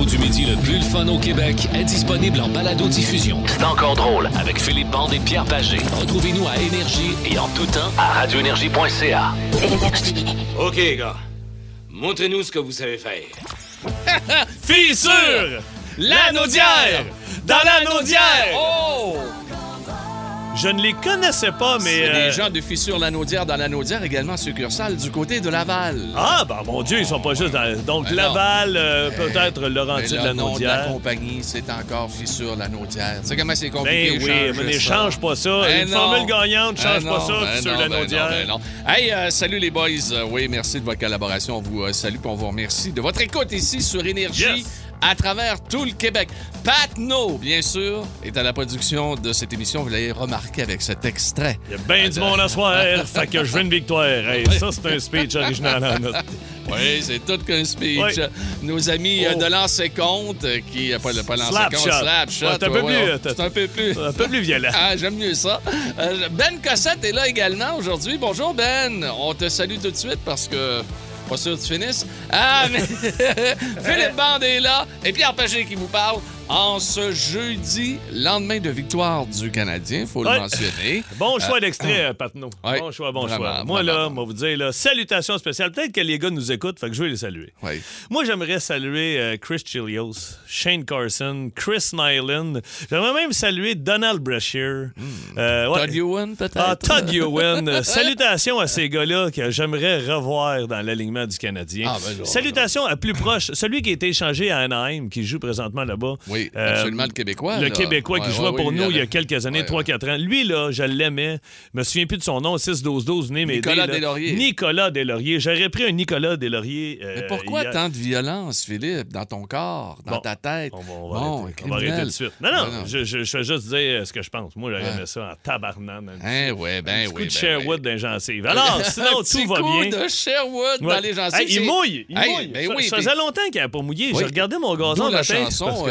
Show du midi le plus le fun au Québec est disponible en balado-diffusion. C'est encore drôle avec Philippe Bande et Pierre Pagé. Retrouvez-nous à Énergie et en tout temps à radioénergie.ca. OK, gars. Montrez-nous ce que vous savez faire. Fissure! La naudière! Dans la naudière! Oh! Je ne les connaissais pas, mais... C'est euh, des gens de Fissure Lanaudière dans Lanaudière, également succursale du côté de Laval. Ah, ben mon Dieu, ils sont pas juste dans... Donc, Ben Laval, euh, peut-être le la nom de la Naudière. compagnie, c'est encore Fissure Lanaudière. Tu sais comment c'est compliqué? Ben oui, mais ne change pas ça. Ben Une non. formule gagnante, change Ben pas ça, ben Fissure non, la ben Naudière. non, ben non. Hey, euh, salut les boys. Euh, oui, merci de votre collaboration. On vous euh, salue et on vous remercie de votre écoute ici sur Énergie. Yes. À travers tout le Québec. Pat No, bien sûr, est à la production de cette émission. Vous l'avez remarqué avec cet extrait. Il y a bien du monde à soir, fait que je veux une victoire. Hey, ça, c'est un speech original. en. Oui, c'est tout qu'un speech. Oui. Nos amis euh, Oh. de l'ancé compte, euh, qui pas, pas l'ancé Slap compte, shot. Slapshot. Ouais, c'est un peu ouais, plus, ouais, euh, C'est un peu plus. Un peu plus violent. Ah, j'aime mieux ça. Euh, ben Cossette est là également aujourd'hui. Bonjour Ben. On te salue tout de suite parce que pas sûr que tu finisses. Ah, mais Philippe Bande est là et Pierre Pagé qui vous parle en ce jeudi, lendemain de victoire du Canadien, faut Ouais. le mentionner. Bon choix d'extrait, euh, Patnaud. Ouais, bon choix, bon vraiment, choix. Moi, là, vraiment. on va vous dire, là, salutations spéciales. Peut-être que les gars nous écoutent, fait que je vais les saluer. Moi, j'aimerais saluer euh, Chris Chilios, Shane Carson, Chris Nyland. J'aimerais même saluer Donald Brashear. Euh. Hmm. Todd Ewan, peut-être? Ah, Todd Ewan. Euh, Salutations à ces gars-là que j'aimerais revoir dans l'alignement du Canadien. Ah, ben, Salutations à plus proche, celui qui a été échangé à Anaheim, qui joue présentement là-bas. Oui, Euh, absolument, le Québécois. Le là. Québécois qui jouait ouais, pour oui, nous il y a quelques années, Ouais, 3-4 ans. Lui, là, je l'aimais. Je me souviens plus de son nom, 6-12-12, venez m'aider. Nicolas là. Deslauriers. Nicolas Deslauriers. J'aurais pris un Nicolas Deslauriers. euh, Mais pourquoi tant de violence, Philippe, dans ton corps, dans Bon, ta tête? On va, on va Bon, arrêter. On va arrêter tout de suite. Non, non, non. Je, je, je fais juste dire euh, ce que je pense. Moi, j'aurais Ouais. aimé ça en tabarnane. un Hein, ouais, ben un petit oui. coup de ben Sherwood dans les gencives. Alors, sinon, Un petit tout va coup bien. de Sherwood dans les gencives. Il mouille, il mouille. ben ça, faisait longtemps qu'il n'avait pas mouillé. Oui. Je regardais mon gazon la chanson,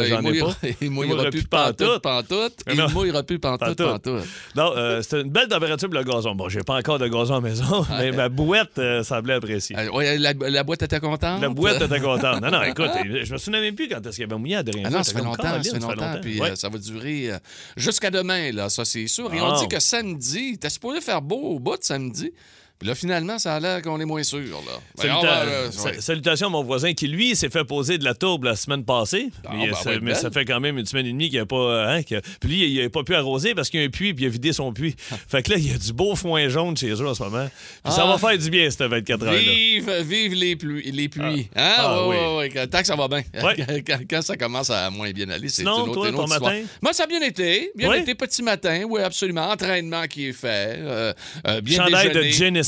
euh, il mouillera, pas. il mouillera plus pantoute, pantoute. Mais Il mouillera plus pantoute, Pantoute. Non, euh, c'était une belle température pour le gazon. Bon, j'ai pas encore de gazon à la maison, mais ma bouette euh, semblait appréciée. Euh, ouais, la, la boîte était contente? La bouette était contente. Non, non, écoute, je me souviens même plus quand est-ce qu'il y avait mouillé à Derrière. Ah non, ça fait longtemps, ça fait longtemps, puis Ouais. euh, ça va durer euh, jusqu'à demain, là, ça c'est sûr. Et Ah. on dit que samedi, t'es supposé faire beau au bout de samedi, puis là, finalement, ça a l'air qu'on est moins sûr, là. Ben, Saluta- euh, ouais. Salutations à mon voisin qui, lui, s'est fait poser de la tourbe la semaine passée. Ah, ben, ça- être mais ça fait quand même une semaine et demie qu'il n'a pas. euh, Hein, puis lui, il n'a pas pu arroser parce qu'il y a un puits puis il a vidé son puits. fait que là, il y a du beau foin jaune chez eux en ce moment. Puis ça Ah. va faire du bien, cette 24 heures-là. Vive, vive les pluies. Les pluies. Hein? Ah, Ouais, oui. ouais, Tant que ça va bien. Quand, quand ça commence à moins bien aller, c'est une autre, toi, une autre ton histoire. matin? Moi, ça a bien été. Bien été, petit matin. Oui, absolument. Entraînement qui est fait. euh, euh, bien Chandail de déjeuner.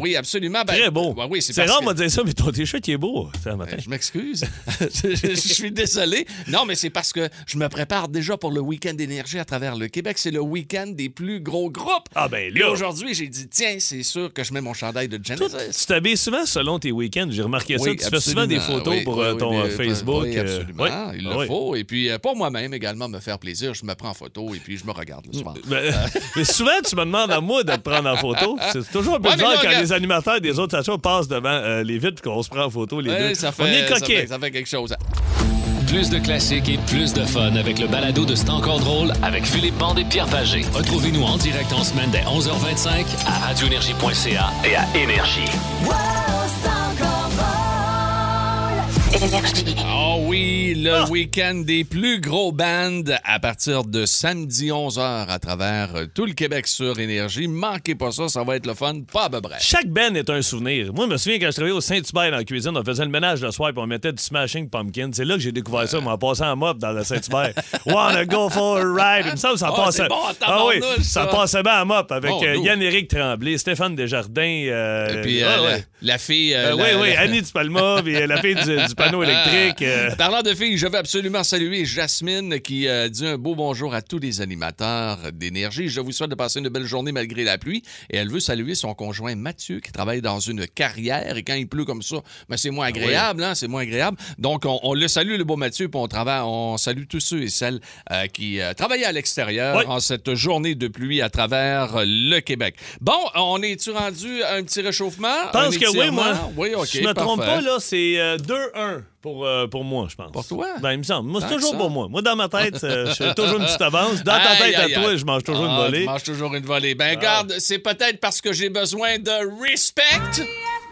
Oui, absolument. Ben, Très beau. ben oui, c'est rare que- de me dire ça, mais ton t-shirt, il est beau. Ça, matin. je m'excuse. je, suis désolé. Non, mais c'est parce que je me prépare déjà pour le week-end d'énergie à travers le Québec. C'est le week-end des plus gros groupes. Ah, ben là. aujourd'hui, j'ai dit, tiens, c'est sûr que je mets mon chandail de Toi, Genesis. tu t'habilles souvent selon tes week-ends. J'ai remarqué ça. Oui, Tu fais souvent des absolument. photos Oui, pour oui, ton Facebook. Oui, euh, absolument. Il Ah le oui. faut. Et puis, euh, pour moi-même également, me faire plaisir, je me prends en photo et puis je me regarde le soir. Ben, mais souvent, tu me demandes à moi de te prendre en photo. C'est toujours un peu Ouais, quand les animateurs des autres stations passent devant euh, les vitres et qu'on se prend en photo, les Ouais, deux. ça fait, On est ça coquets. fait- ça fait quelque chose. Plus de classiques et plus de fun avec le balado de C'est encore drôle avec Philippe Bande et Pierre Pagé. Retrouvez-nous en direct en semaine dès 11h25 à radioénergie.ca et à Énergie. Oh oui, le Ah! week-end des plus gros bands à partir de samedi 11h à travers euh, tout le Québec sur Énergie. Manquez pas ça, ça va être le fun, pas à peu près. Chaque band est un souvenir. Moi, je me souviens quand je travaillais au Saint-Hubert dans la cuisine, on faisait le ménage le soir puis on mettait du Smashing Pumpkin. C'est là que j'ai découvert ça, moi, en passant en mop dans le Saint-Hubert. Wanna go for a ride? Il me semble que ça Ah, passait. bon, ah oui, ça ça. passait bien en mop avec Bon, euh. Yann-Éric Tremblay, Stéphane Desjardins. euh, Et puis, euh, ah, la, ouais. la fille... euh, Euh, la- oui, oui, la- Annie Dupalma, puis euh, la fille du, du panneau électrique. euh. Parlant de filles, je veux absolument saluer Jasmine qui euh, dit un beau bonjour à tous les animateurs d'énergie. Je vous souhaite de passer une belle journée malgré la pluie. Et elle veut saluer son conjoint Mathieu qui travaille dans une carrière. Et quand il pleut comme ça, ben, c'est moins agréable, hein, c'est moins agréable. Donc, on, on le salue, le beau Mathieu, puis on, travaille, on salue tous ceux et celles euh, qui travaillent à l'extérieur Oui. en cette journée de pluie à travers le Québec. Bon, on est-tu rendu à un petit réchauffement? Je pense que oui, moi. Oui, OK, Je me trompe pas, là, c'est euh, 2-1 pour, euh, pour moi, je pense. Pour toi? Ben, il me semble. Moi, c'est toujours pour moi. Moi, dans ma tête, euh, j'ai toujours une petite avance. Dans ta Aïe, tête aïe, à toi, aïe. je mange toujours Ah, une volée. Tu manges toujours une volée. Ben, garde, c'est peut-être parce que j'ai besoin de respect.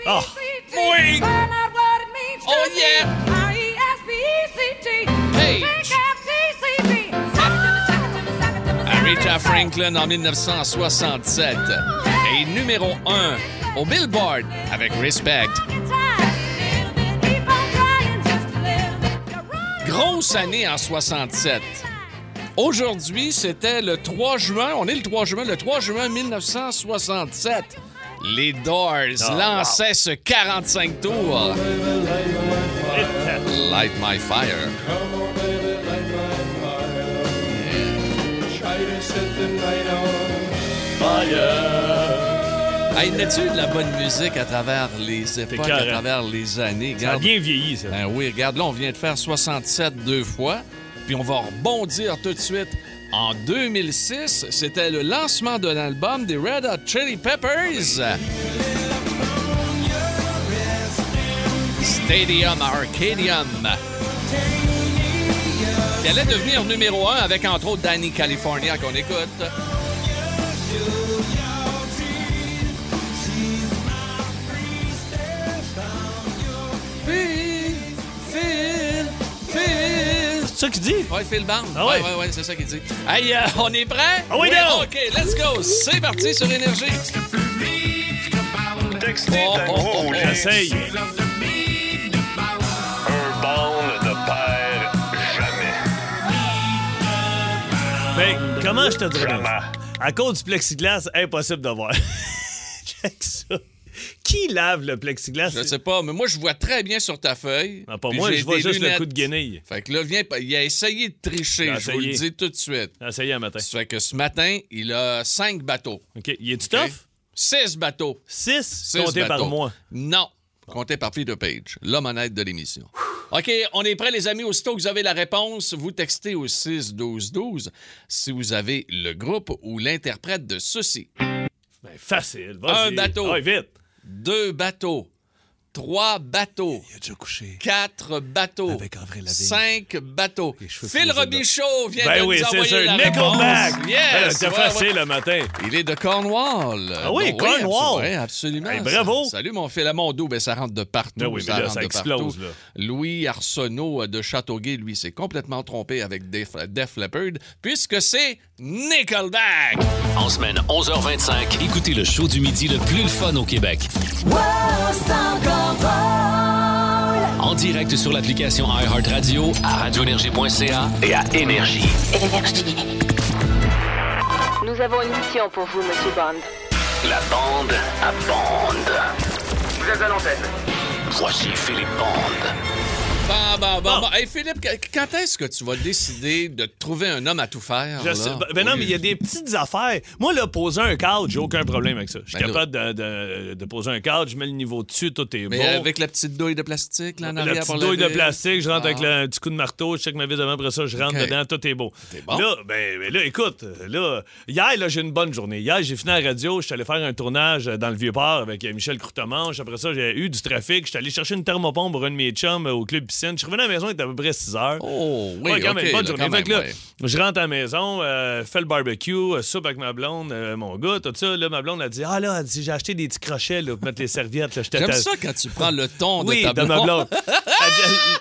Ah. Oui. Oh, yeah. Hey. Aretha Franklin en 1967 et numéro 1 au Billboard avec Respect. Grosse année en 67. Aujourd'hui, c'était le 3 juin. On est le 3 juin, le 3 juin 1967. Les Doors Ah, lançaient ce 45 tours. Light My Fire. Hey, n'as-tu de la bonne musique à travers les époques, à travers les années? Ça a bien vieilli, ça. Ben oui, regarde, là, on vient de faire 67 deux fois. Puis on va rebondir tout de suite. En 2006, c'était le lancement de l'album des Red Hot Chili Peppers. Stadium Arcadium. Qui allait devenir numéro un avec entre autres Danny California qu'on écoute. Phil, Phil, Phil. C'est ça qu'il dit? Ouais, Phil Band. Ah ouais, ouais? ouais, ouais, c'est ça qu'il dit. Hey, euh, on est prêt? Ah oui, donc! OK, let's go. C'est parti sur Énergie. Textez Oh, oh, gros oh. J'essaye. Un bond ne perd jamais. Mais comment je te dirais? Jamais. À cause du plexiglas, impossible de voir. Check ça. Qui lave le plexiglas? Je sais pas, mais moi, je vois très bien sur ta feuille. Ah, pas moi, je vois juste le lunettes. coup de guenille. Fait que là, viens, il a essayé de tricher, Il a je vous le dis tout de suite. Essayez un matin. Ça fait que ce matin, il a cinq bateaux. OK. Il est-tu OK? tough? Six bateaux. 6 Six comptés par mois. Non. Compté par Peter Page, l'homme honnête de l'émission. OK, on est prêts, les amis. Aussitôt que vous avez la réponse, vous textez au 6-12-12 si vous avez le groupe ou l'interprète de ceci. Ben, facile. Un bateau. Ah, vite. Deux bateaux. Trois bateaux. Il a déjà couché. Quatre bateaux. Avec Avril Lavigne. Cinq bateaux. Phil Robichaud vient Ben de oui, nous c'est envoyer sûr. la Nickelback. réponse. Ben, Yes, C'était ouais, facile ouais. le matin. Il est de Cornwall. Ah oui, Bon, Cornwall. Oui, absolument. Hey, bravo. Salut, mon Phil Amondo. Ben, ça rentre de partout. Ben oui, mais là, rentre ça de explose, partout. là. Louis Arsenault de Châteauguay, lui, s'est complètement trompé avec Def, Def Leppard, puisque c'est Nickelback. En semaine 11h25, écoutez le show du midi le plus le fun au Québec. En direct sur l'application iHeartRadio, à radioénergie.ca et à Énergie. Nous avons une mission pour vous, Monsieur Bond. La bande à bande. Vous êtes à l'antenne. Voici Philippe Bande. Bon, bon, bon, Bon. Hey, Philippe, qu- quand est-ce que tu vas décider de trouver un homme à tout faire? Je là? sais- ben, ben non, Oui. mais il y a des petites affaires. Moi, là, poser un cadre, j'ai aucun problème avec ça. Je suis Ben capable de, de- de poser un cadre, je mets le niveau dessus, tout est Mais bon. avec la petite douille de plastique, là, en la petite douille de plastique, je rentre Ah. avec le- un petit coup de marteau, je check ma vis avant, après ça, je rentre dedans, tout est beau. C'est bon? Là, ben, ben là, écoute, là, hier, là, j'ai une bonne journée. Hier, j'ai fini à la radio, je suis allé faire un tournage dans le Vieux-Port avec Michel Croutemanche. Après ça, j'ai eu du trafic, je suis allé chercher une thermopompe pour un de mes chums au club piscine. Je suis revenu à la maison, il était à peu près 6 heures. Oh, oui, Ouais, quand OK, même, bonne là, journée. quand Fait que là, ouais. je rentre à la maison, euh, fais le barbecue, euh, soupe avec ma blonde, euh, mon gars, tout ça. Là, ma blonde a dit Ah là, elle dit, j'ai acheté des petits crochets là, pour mettre les serviettes. là. J'étais J'aime ça quand tu prends le ton oui, de ta de ma blonde. blonde. Elle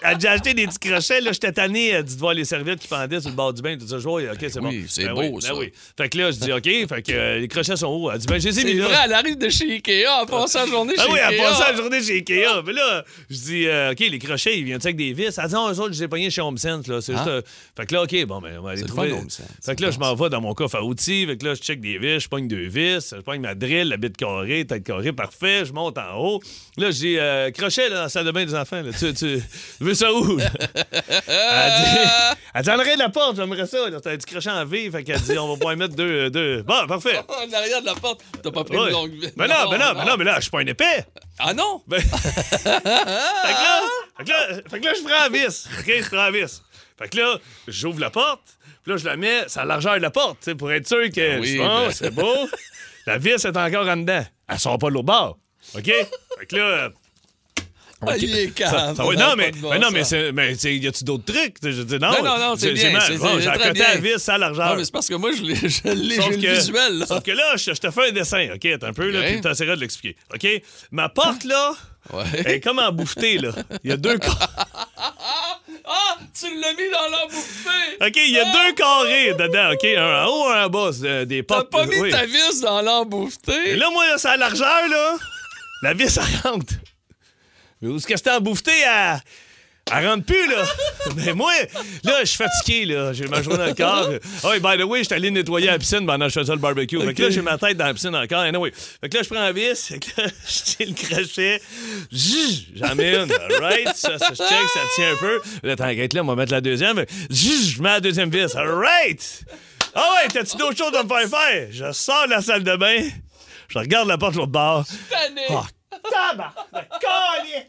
elle a déjà acheté des petits crochets. Là, j'étais tanné de voir les serviettes qui pendaient sur le bord du bain. Tout ça, je vois, OK, c'est bon. Oui, c'est Ben beau, oui, ben ça. oui. Fait que là, je dis, OK, fait que les crochets sont hauts. Elle dit, ben, je les ai C'est mis vrai, là. elle arrive de chez Ikea en passant la journée Ah chez oui, Ikea. elle passait la journée chez Ikea. Mais là, je dis, OK, les crochets, ils viennent avec des vis? Elle dit, non, eux autres, je les ai pognés chez HomeSense. Là. C'est Ah. juste, euh, Fait que là, OK, bon, ben, on va aller trouver. fun. Fait que là, je m'en vais dans mon coffre à outils. Fait que là, je check des vis, je pogne deux vis, je pogne ma drill, la bite carrée, tête carrée, parfait. Je monte en haut. Là, j'ai euh, crochet là, dans la salle de bain des enfants. Là. Tu, veux ça où? elle dit, elle dit, en arrière de la porte, j'aimerais ça. T'as petit crochet en V. Fait qu'elle dit, on va pouvoir mettre deux. deux. Bon, parfait. En arrière de la porte, t'as pas pris Ouais. une longue Ben non, ben non, ben non, mais là, je suis pas un épais. Ah non? Ben- fait, que là, fait, que là, fait que là, je prends la vis. OK, je prends la vis. Fait que là, j'ouvre la porte. Puis là, je la mets sur la largeur de la porte, tu sais, pour être sûr que Oui, bon, ben- c'est beau. La vis est encore en dedans. Elle sort pas de l'autre bord. OK? Fait que là. Ah, il est calme. ça- ouais, Ça non, mais, bon non, mais, c'est- mais y a-tu d'autres trucs? Je dis non. Non, non, non, c'est bien, c'est- Bon, j'ai la bien. vis à la largeur. Non, mais c'est parce que moi, je l'ai, je l'ai, le visuel. là. sauf que là, je, je te fais un dessin, OK? Attends un peu, là, puis t'essaieras de l'expliquer. OK? Ma porte, là, Ouais. elle est comme en bouffetée, là. Il y a deux. Ah! Tu l'as mis dans l'embouffée! OK, il y a deux carrés dedans, OK? Un en haut, un en bas, euh, des T'as portes. pas mis oui. ta vis dans l'embouffée? Et là, moi, là, c'est à la largeur, là. La vis, elle rentre. Mais où est-ce que c'était en bouffetée, elle... Elle rentre plus, là? Mais moi, là, je suis fatigué, là. J'ai ma journée dans le corps. Oh, by the way, j'étais allé nettoyer la piscine pendant que je faisais le barbecue. Fait que là, j'ai ma tête dans la piscine encore. Anyway. Fait que là, je prends la vis. Fait que là, je tire le crochet. Une. All right. Ça, ça, je check, ça tient un peu. Là, t'inquiète, là, on va mettre la deuxième. Je mets la deuxième vis. All right. Ah ouais, t'as-tu d'autres choses à me faire faire? Je sors de la salle de bain. Je regarde la porte de l'autre bord. Tanné. Ah, tabarnak! Collier!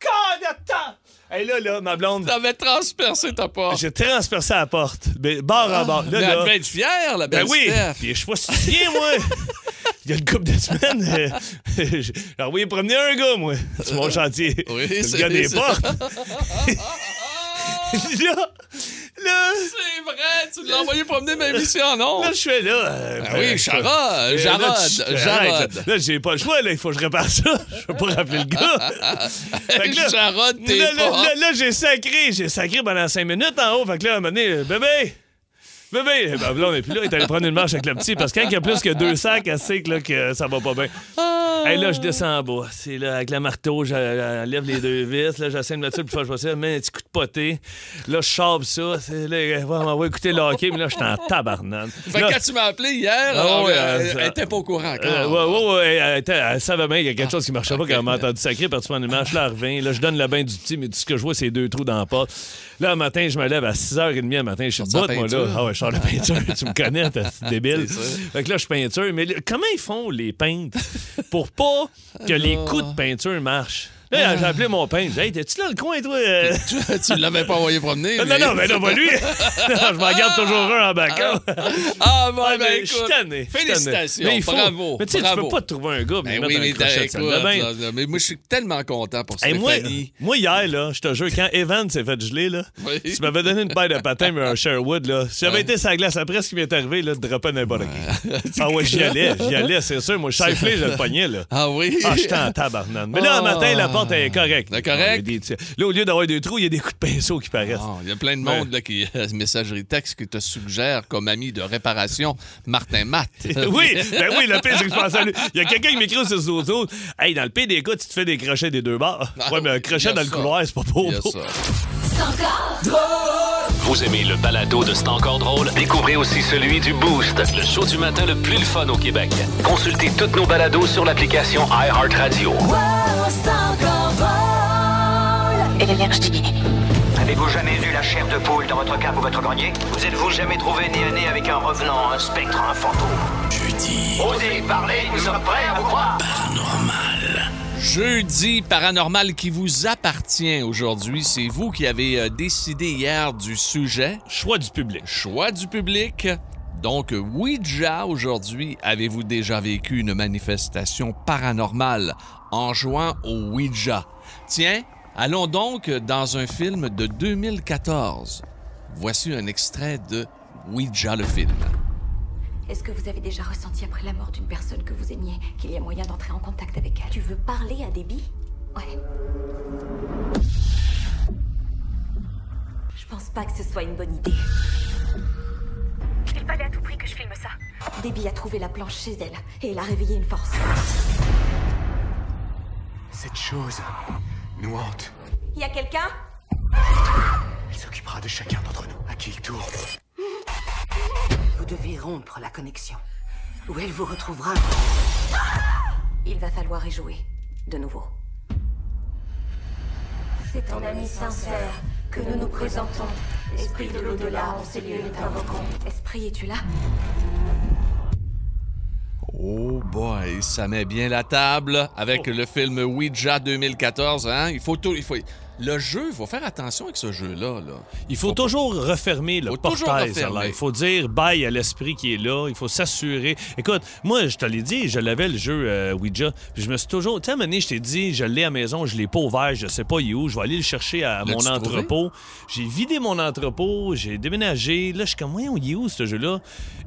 Collier! Hey, là, là, ma blonde, T'avais transpercé ta porte. j'ai transpercé la porte. Ben, bord à bord. Là, Mais là, elle devait être fière, la belle ben oui! Steph. Puis je sais pas souviens, moi! Il y a une couple de semaines, euh, j'ai envoyé promener un gars, moi, sur mon chantier. Oui, le c'est- gars des c'est- portes. là, là, C'est vrai, tu l'as envoyé promener ici en ondes. là, je suis là. euh, Ah ben, oui, là, Jarod, Jarod. Là, j'ai pas le choix, là, il faut que je répare ça. Je peux pas rappeler le gars. Fait que là- Jarod, t'es Là, là, là, là, j'ai sacré, j'ai sacré pendant cinq minutes en haut. Fait que là, à un moment donné, bébé! Bébé! Ben, là, on est plus là. Il est allé prendre une marche avec le petit. Parce que quand il y a plus que deux sacs, elle sait que, là, que ça va pas bien. Hey, là, je descends en bas. C'est là, avec la marteau, j'enlève les deux vis. Là, j'essaie de mettre ça le plus fort possible. Mets un petit coup de poté. Là, je chape ça. C'est, là, on va écouter le hockey, mais là, je suis en tabarnane. Fait que Là- quand tu m'as appelé hier, Ah euh, ouais, elle, euh, elle était pas au courant encore. Euh, ouais, ouais, ouais, elle, savait bien qu'il y a quelque chose qui marchait pas quand elle m'a entendu sacrer parce que une marche là, elle revient. Là, je donne le bain du petit, mais tout ce que je vois, c'est deux trous dans la porte. Là, le matin, je me lève à 6h30 le matin. Je suis de moi, là. Ah ouais, de peinture. tu me connais, t'es débile. Fait que là, je peinture. Mais comment ils font, les peintres, pour pas que les coups de peinture marchent? Là, j'ai appelé mon peintre. J'ai dit, Hey, t'es-tu là le coin, toi? Tu l'avais pas envoyé promener. Non, mais- non, mais non, pas lui. je m'en garde toujours un en backup. Ah, bon, Ouais, ben, je suis écoute. tanné, je suis tanné. Félicitations, Mais il faut- bravo. Mais tu sais, tu peux pas te trouver un gars, mais Ben oui, mais t'as- mais moi, je suis tellement content pour Hey, moi, Stéphanie. moi, hier, là, je te jure, quand Evan s'est fait geler, là, Oui. tu m'avais donné une paire de patins mais un Sherwood, là. Si j'avais été la glace après, ce qui m'est arrivé, là, de dropper n'importe qui. Ah ouais, j'y allais, j'y allais, c'est sûr. Moi, Shifley, je le pognais, là. Ah oui? Ah, j'étais en tabarnane. Mais là, un matin, la porte est correcte. Correcte? Ah, des- Là, au lieu d'avoir des trous, il y a des coups de pinceau qui paraissent. Ah, Il y a plein de monde là, qui, euh, messagerie texte qui te suggère comme ami de réparation Martin Matt. oui, ben oui, le pire, c'est que je pense à lui. Il y a quelqu'un qui m'écrit sur ses autos. Hey, dans le pire des cas, tu te fais des crochets des deux bords. Ah, Ouais, mais un crochet dans le couloir, c'est pas pour. Vous aimez le balado de C'est encore drôle? Découvrez aussi celui du Boost, le show du matin le plus le fun au Québec. Consultez toutes nos balados sur l'application iHeartRadio. Énergie. Avez-vous jamais eu la chair de poule dans votre cave ou votre grenier? Vous êtes-vous jamais trouvé nez à nez avec un revenant, un spectre, un fantôme? Jeudi. Osez parler, nous sommes prêts à vous croire. Jeudi paranormal qui vous appartient aujourd'hui. C'est vous qui avez euh, décidé hier du sujet. Choix du public. Choix du public. Donc, Ouija, aujourd'hui, avez-vous déjà vécu une manifestation paranormale en jouant au Ouija? Tiens, allons donc dans un film de 2014. Voici un extrait de Ouija le film. Est-ce que vous avez déjà ressenti après la mort d'une personne que vous aimiez qu'il y a moyen d'entrer en contact avec elle? Tu veux parler à Debbie? Ouais. pense pas que ce soit une bonne idée. Il fallait à tout prix que je filme ça. Debbie a trouvé la planche chez elle et elle a réveillé une force. Cette chose nous hante. Y a quelqu'un? Elle s'occupera de chacun d'entre nous, à qui il tourne. Vous devez rompre la connexion. Ou elle vous retrouvera. Il va falloir y jouer. De nouveau. C'est en ami sincère que nous nous présentons. Esprit de l'au-delà, en ces lieux nous t'invoquons. Esprit, es-tu là? Oh boy, ça met bien la table avec le film Ouija 2014. Hein? Il faut tout, il faut. Le jeu, il faut faire attention avec ce jeu-là. Là. Il faut, toujours refermer le Faut portail. refermer. Il faut dire bye à l'esprit qui est là. Il faut s'assurer. Écoute, moi, je te l'ai dit, je l'avais le jeu euh, Ouija. Puis je me suis toujours. Tu sais, je t'ai dit, je l'ai à la maison, je l'ai pas ouvert, je sais pas il est où. Je vais aller le chercher à mon entrepôt. J'ai vidé mon entrepôt, j'ai déménagé. Là, je suis comme, voyons, il est où ce jeu-là?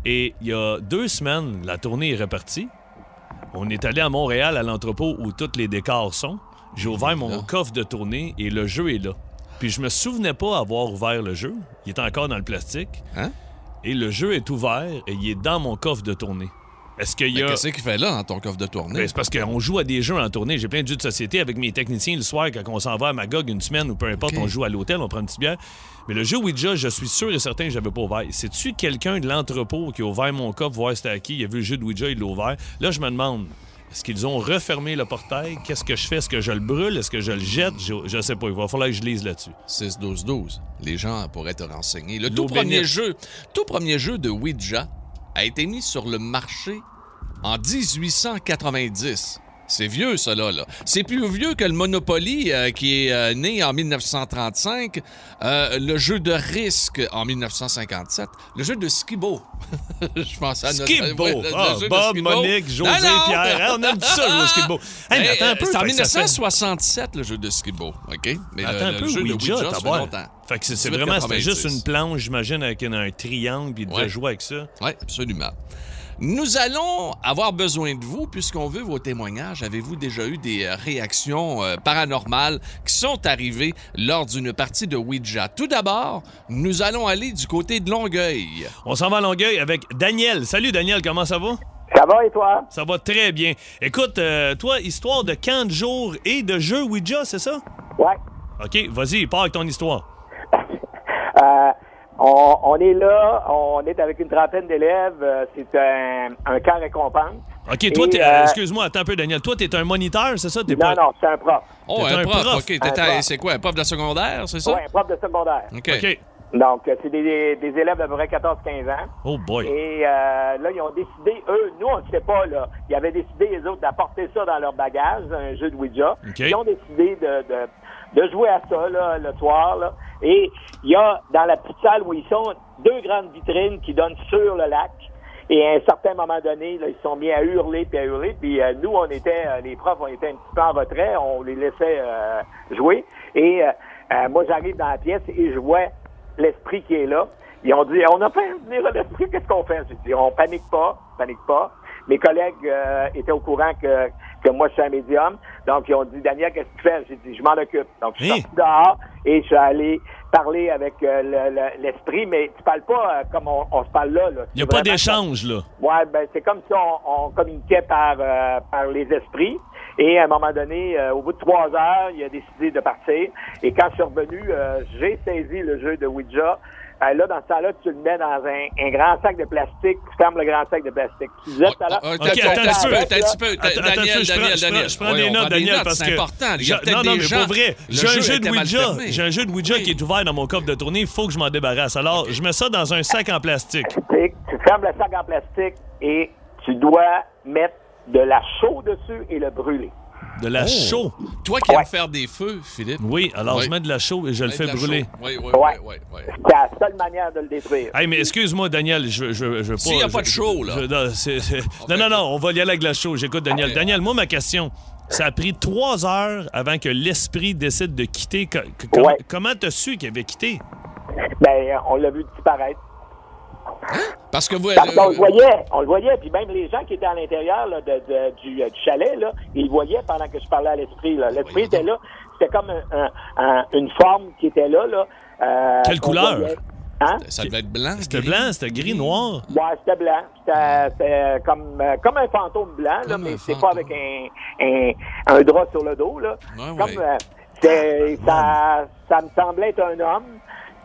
Et il y a deux semaines, la tournée est repartie. On est allé à Montréal à l'entrepôt où tous les décors sont. J'ai ouvert mon coffre de tournée et le jeu est là. Puis je me souvenais pas avoir ouvert le jeu. Il est encore dans le plastique. Hein? Et le jeu est ouvert et il est dans mon coffre de tournée. Est-ce qu'il y a. Qu'est-ce qu'il fait là, dans ton coffre de tournée? Ben, c'est parce qu'on joue à des jeux en tournée. J'ai plein de jeux de société avec mes techniciens le soir quand on s'en va à Magog une semaine ou peu importe, on joue à l'hôtel, on prend une petite bière. Mais le jeu Ouija, je suis sûr et certain que j'avais pas ouvert. C'est-tu quelqu'un de l'entrepôt qui a ouvert mon coffre, voir c'était à qui, il a vu le jeu de Ouija, il l'a ouvert? Là, je me demande, est-ce qu'ils ont refermé le portail? Qu'est-ce que je fais? Est-ce que je le brûle? Est-ce que je le jette? Je, je sais pas. Il va falloir que je lise là-dessus. 6-12-12. Les gens pourraient te renseigner. Le tout premier jeu, tout premier jeu de Ouija a été mis sur le marché en 1890. C'est vieux, ça, là. C'est plus vieux que le Monopoly, euh, qui est euh, né en 1935, euh, le jeu de risque en 1957, le jeu de Skibo. Je pense à notre... Ouais, le- le Ah, jeu de Bob, Skibo. Monique, José, Non, non! Pierre. Hein, on aime ça, au Skibbo. Hey, mais Hey. C'est en fait que ça fait- 1967, le jeu de Skibo. OK? Mais Attends le, un le peu, jeu Ouija, de Ouija, ça longtemps. Fait que c'est c'est 18, vraiment, c'était juste 90. une planche, j'imagine, avec un, un triangle, puis il devait Ouais. jouer avec ça. Oui, absolument. Nous allons avoir besoin de vous puisqu'on veut vos témoignages. Avez-vous déjà eu des euh, réactions euh, paranormales qui sont arrivées lors d'une partie de Ouija? Tout d'abord, nous allons aller du côté de Longueuil. On s'en va à Longueuil avec Daniel. Salut, Daniel, comment ça va? Ça va et toi? Ça va très bien. Écoute, euh, toi, histoire de camp de jour et de jeu Ouija, c'est ça? Ouais. OK, vas-y, pars avec ton histoire. Euh, on, on est là, on est avec une trentaine d'élèves. euh, C'est un, un camp récompense. OK, toi, euh, euh, excuse-moi, attends un peu, Daniel. Toi, t'es un moniteur, c'est ça? T'es Non, pas... non, c'est un prof. Oh, un, un prof. prof. OK, c'est quoi, un prof de secondaire, c'est ça? Oui, un prof de secondaire. OK. Donc, c'est des, des élèves d'à peu près 14-15 ans. Oh boy. Et euh, là, ils ont décidé, eux, nous, on ne sait pas, là, ils avaient décidé, les autres, d'apporter ça dans leur bagage, un jeu de Ouija. OK. Ils ont décidé de, de, de jouer à ça, là, le soir, là. Et il y a, dans la petite salle où ils sont, deux grandes vitrines qui donnent sur le lac. Et à un certain moment donné, là, ils sont mis à hurler puis à hurler. Puis euh, nous, on était, euh, les profs, on était un petit peu en retrait, on les laissait euh, jouer. Et euh, euh, moi, j'arrive dans la pièce et je vois l'esprit qui est là. Ils ont dit, on a fait venir l'esprit, qu'est-ce qu'on fait? J'ai dit, on panique pas, panique pas. Mes collègues euh, étaient au courant que, que moi, je suis un médium. Donc, ils ont dit, Daniel, qu'est-ce que tu fais? J'ai dit, je m'en occupe. Donc, je suis sorti dehors et je suis allé parler avec euh, le- le- l'esprit, mais tu parles pas euh, comme on, on se parle là. là. Il n'y a pas d'échange, là. Ouais, ben c'est comme si on, on communiquait par euh, par les esprits. Et à un moment donné, euh, au bout de trois heures, il a décidé de partir. Et quand je suis revenu, euh, j'ai saisi le jeu de Ouija. Euh, là, dans ce temps-là, tu le mets dans un, un grand sac de plastique, tu fermes le grand sac de plastique. Tu disais tout à l'heure. Ah, OK, attends un petit peu, attends un petit peu. Attends, Daniel, attends, je prends- Daniel, je prends- Daniel. Je prends des on notes, Daniel, parce c'est que... important. Il y a Je- peut-être non, non, mais pour vrai, j'ai un jeu de Ouija. J'ai un jeu de Ouija qui est ouvert dans mon coffre de tournée. Il faut que je m'en débarrasse. Alors, je mets ça dans un sac en plastique. Tu tu fermes le sac en plastique et tu dois mettre de la chaux dessus et le brûler. De la Oh. chaux. Toi qui aimes faire des feux, Philippe. Oui, alors je mets de la chaux et je le fais brûler. chaux. Oui, oui, oui, oui, oui. C'est la seule manière de le détruire. Hey, mais excuse-moi, Daniel, je, je, je veux pas. S'il y a pas de chaud, là. je- non, c'est- c'est- On non, non, non, on va y aller avec la chaux. J'écoute Daniel. Daniel, moi, ma question, ça a pris trois heures avant que l'esprit décide de quitter. Comment t'as su qu'il avait quitté? Ben, on l'a vu disparaître. Parce que vous... Parce qu'on le euh, voyait, on le voyait, puis même les gens qui étaient à l'intérieur là, de, de- du, euh, du chalet, là, ils le voyaient pendant que je parlais à l'esprit. là. L'esprit était là, c'était comme un- un- un- une forme qui était là, là Euh, Quelle couleur? voyait. Hein? Ça devait être blanc. C'était gris. blanc, c'était gris, noir. Ouais, c'était blanc. C'était c'était comme, comme un fantôme blanc, là, mais c'est pas avec un, un, un drap sur le dos. Là. Ouais, Comme, ouais. c'est- ça, ça me semblait être un homme,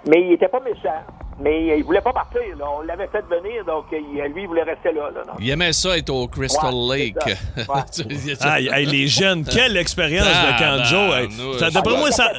mais il était pas méchant. Mais il voulait pas partir. Là. On l'avait fait venir, donc lui, il voulait rester là. là. Il aimait ça être au Crystal Ouais, Lake. Ouais. Aïe, aïe, les jeunes, quelle expérience de camp de Joe. hey. Ça, D'après Ah, moi, ça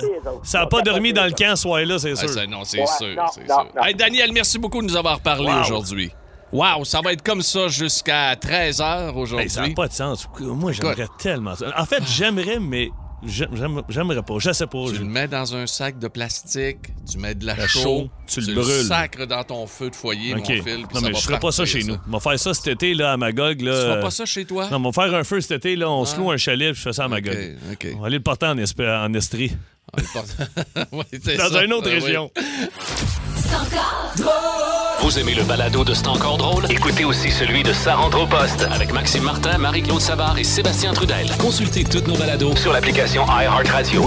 n'a ont pas dormi dans le camp ce soir-là, c'est Ah, sûr. ça, non, c'est Ouais, sûr. non, c'est non, sûr. non. Hey, Daniel, merci beaucoup de nous avoir parlé Wow. aujourd'hui. Wow, ça va être comme ça jusqu'à 13h aujourd'hui. Hey, ça n'a pas de sens. Moi, j'aimerais tellement ça. En fait, j'aimerais, mais j'aimerais pas. Je sais pas. Tu Je- le mets dans un sac de plastique, tu mets de la La chaux, chaux, tu le brûles. sacres dans ton feu de foyer, mon fil, non, ça mais va je ferais pas ça chez nous. On va faire ça cet été là, à Magog. Là, Tu feras pas ça chez toi? Non, on va faire un feu cet été. Là, on se loue un chalet puis je fais ça à Magog. OK, OK. On va aller le porter en, Esp- en Estrie. Ah, porte- Ouais, c'est Dans ça. une autre Ah, oui. région. Vous aimez le balado de C'est encore drôle? Écoutez aussi celui de Sa rentre au poste avec Maxime Martin, Marie-Claude Savard et Sébastien Trudel. Consultez toutes nos balados sur l'application iHeartRadio.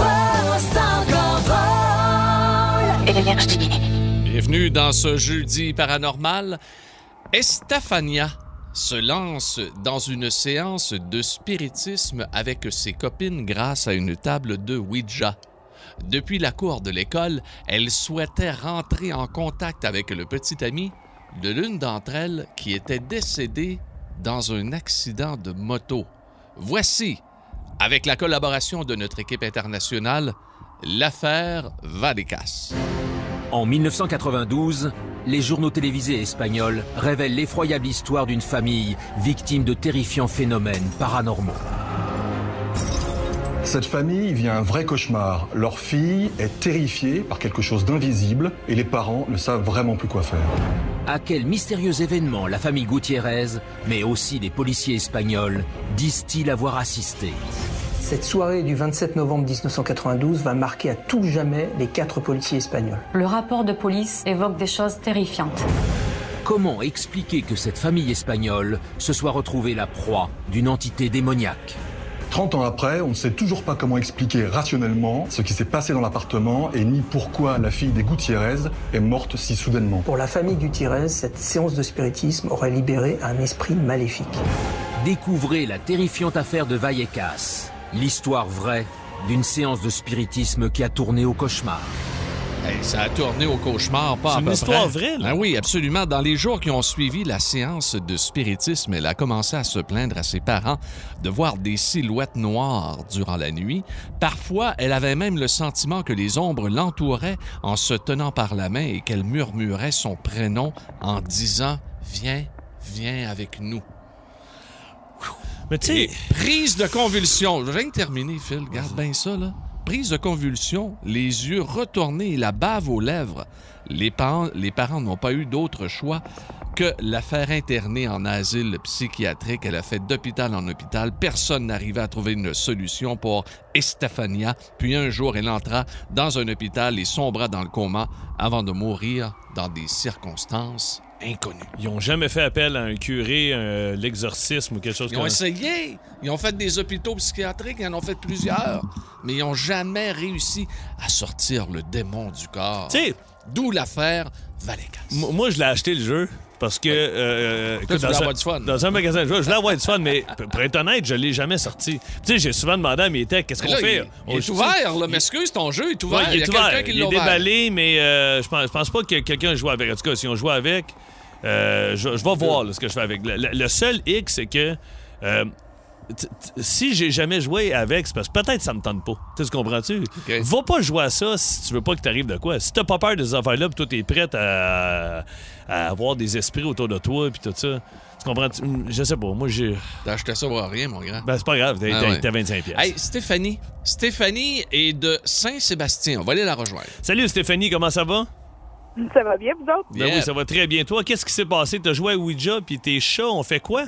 Bienvenue dans ce jeudi paranormal. Estefania se lance dans une séance de spiritisme avec ses copines grâce à une table de Ouija. Depuis la cour de l'école, elle souhaitait rentrer en contact avec le petit ami de l'une d'entre elles qui était décédée dans un accident de moto. Voici, avec la collaboration de notre équipe internationale, l'affaire Vallecas. En 1992, les journaux télévisés espagnols révèlent l'effroyable histoire d'une famille victime de terrifiants phénomènes paranormaux. Cette famille vit un vrai cauchemar. Leur fille est terrifiée par quelque chose d'invisible et les parents ne savent vraiment plus quoi faire. À quel mystérieux événement la famille Gutiérrez, mais aussi les policiers espagnols, disent-ils avoir assisté? Cette soirée du 27 novembre 1992 va marquer à tout jamais les quatre policiers espagnols. Le rapport de police évoque des choses terrifiantes. Comment expliquer que cette famille espagnole se soit retrouvée la proie d'une entité démoniaque? 30 ans après, on ne sait toujours pas comment expliquer rationnellement ce qui s'est passé dans l'appartement et ni pourquoi la fille des Gutiérrez est morte si soudainement. Pour la famille Gutiérrez, cette séance de spiritisme aurait libéré un esprit maléfique. Découvrez la terrifiante affaire de Vallecas, l'histoire vraie d'une séance de spiritisme qui a tourné au cauchemar. Hey, ça a tourné au cauchemar, pas C'est une peu histoire près. vraie, là. Ah oui, absolument. Dans les jours qui ont suivi la séance de spiritisme, elle a commencé à se plaindre à ses parents de voir des silhouettes noires durant la nuit. Parfois, elle avait même le sentiment que les ombres l'entouraient en se tenant par la main et qu'elle murmurait son prénom en disant « Viens, viens avec nous ». Mais tu sais, Prise de convulsion. Je viens de terminer, Phil. Garde bien ça, là. Prise de convulsion, les yeux retournés et la bave aux lèvres. Les parents, n'ont pas eu d'autre choix que la faire interner en asile psychiatrique. Elle a fait d'hôpital en hôpital. Personne n'arrivait à trouver une solution pour Estefania. Puis un jour, elle entra dans un hôpital et sombra dans le coma avant de mourir dans des circonstances ils ont jamais fait appel à un curé, un- l'exorcisme ou quelque chose Ils ont comme essayé. Ils ont fait des hôpitaux psychiatriques, ils en ont fait plusieurs, mais ils n'ont jamais réussi à sortir le démon du corps. Tu sais- D'où l'affaire. Moi, moi, je l'ai acheté le jeu parce que. euh, Toi, tu dans, avoir un, du fun. dans un magasin de je voulais avoir du fun, mais pour être honnête, je l'ai jamais sorti. Tu sais, j'ai souvent demandé à mes techs, qu'est-ce qu'on fait? Il, il On- est ouvert, là. M'excuse, ton jeu est ouvert. Ouais, il y est a ouvert. quelqu'un qui Il est déballé, mais euh, je pense, je pense pas que quelqu'un a joué avec. En tout cas, si on joue avec, euh, je, je vais voir là, ce que je fais avec. Le, le- seul hic, c'est que euh, si j'ai jamais joué avec, c'est parce que peut-être ça me tente pas. Tu tu comprends-tu? Va pas jouer à ça si tu veux pas que t'arrive de quoi. Si t'as pas peur des affaires-là, puis toi, t'es prête à, à avoir des esprits autour de toi, puis tout ça. Tu comprends? Je sais pas. Moi, j'ai. T'as acheté ça pour rien, mon grand. Ben, c'est pas grave. T'as Ah t'as- ouais. t'as 25 pièces. Hey, Stéphanie. Stéphanie est de Saint-Sébastien. On va aller la rejoindre. Salut Stéphanie, comment ça va? Ça va bien, vous autres? Ben oui, ça va très bien. Toi, qu'est-ce qui s'est passé? T'as joué à Ouija, puis tes chats ont fait quoi?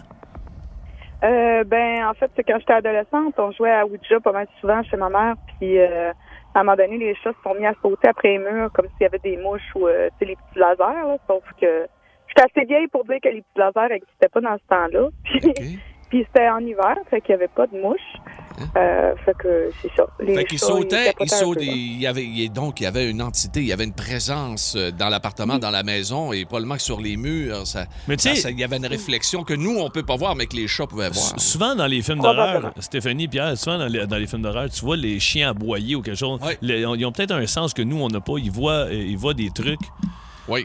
Euh, ben, en fait, c'est quand j'étais adolescente, on jouait à Ouija pas mal souvent chez ma mère, puis euh, à un moment donné, les chats se sont mis à sauter après les murs comme s'il y avait des mouches ou euh, tu sais, les petits lasers, là, sauf que j'étais assez vieille pour dire que les petits lasers n'existaient pas dans ce temps-là. Puis, puis c'était en hiver, fait qu'il n'y avait pas de mouches. Euh, fait que c'est ça. Les Fait qu'il sautait, il sautait, il y avait, il donc il y avait une entité, il y avait une présence euh, dans l'appartement, dans la maison, et probablement que sur les murs, ça, Mais tu ça- sais- ça- il y avait une réflexion que nous, on peut pas voir, mais que les chats pouvaient voir. S- Souvent dans les films d'horreur, Stéphanie, Pierre, souvent dans les, dans les films d'horreur, tu vois les chiens aboyer ou quelque chose. Les- ils ont peut-être un sens que nous, on n'a pas. Ils voient, euh, ils voient des trucs.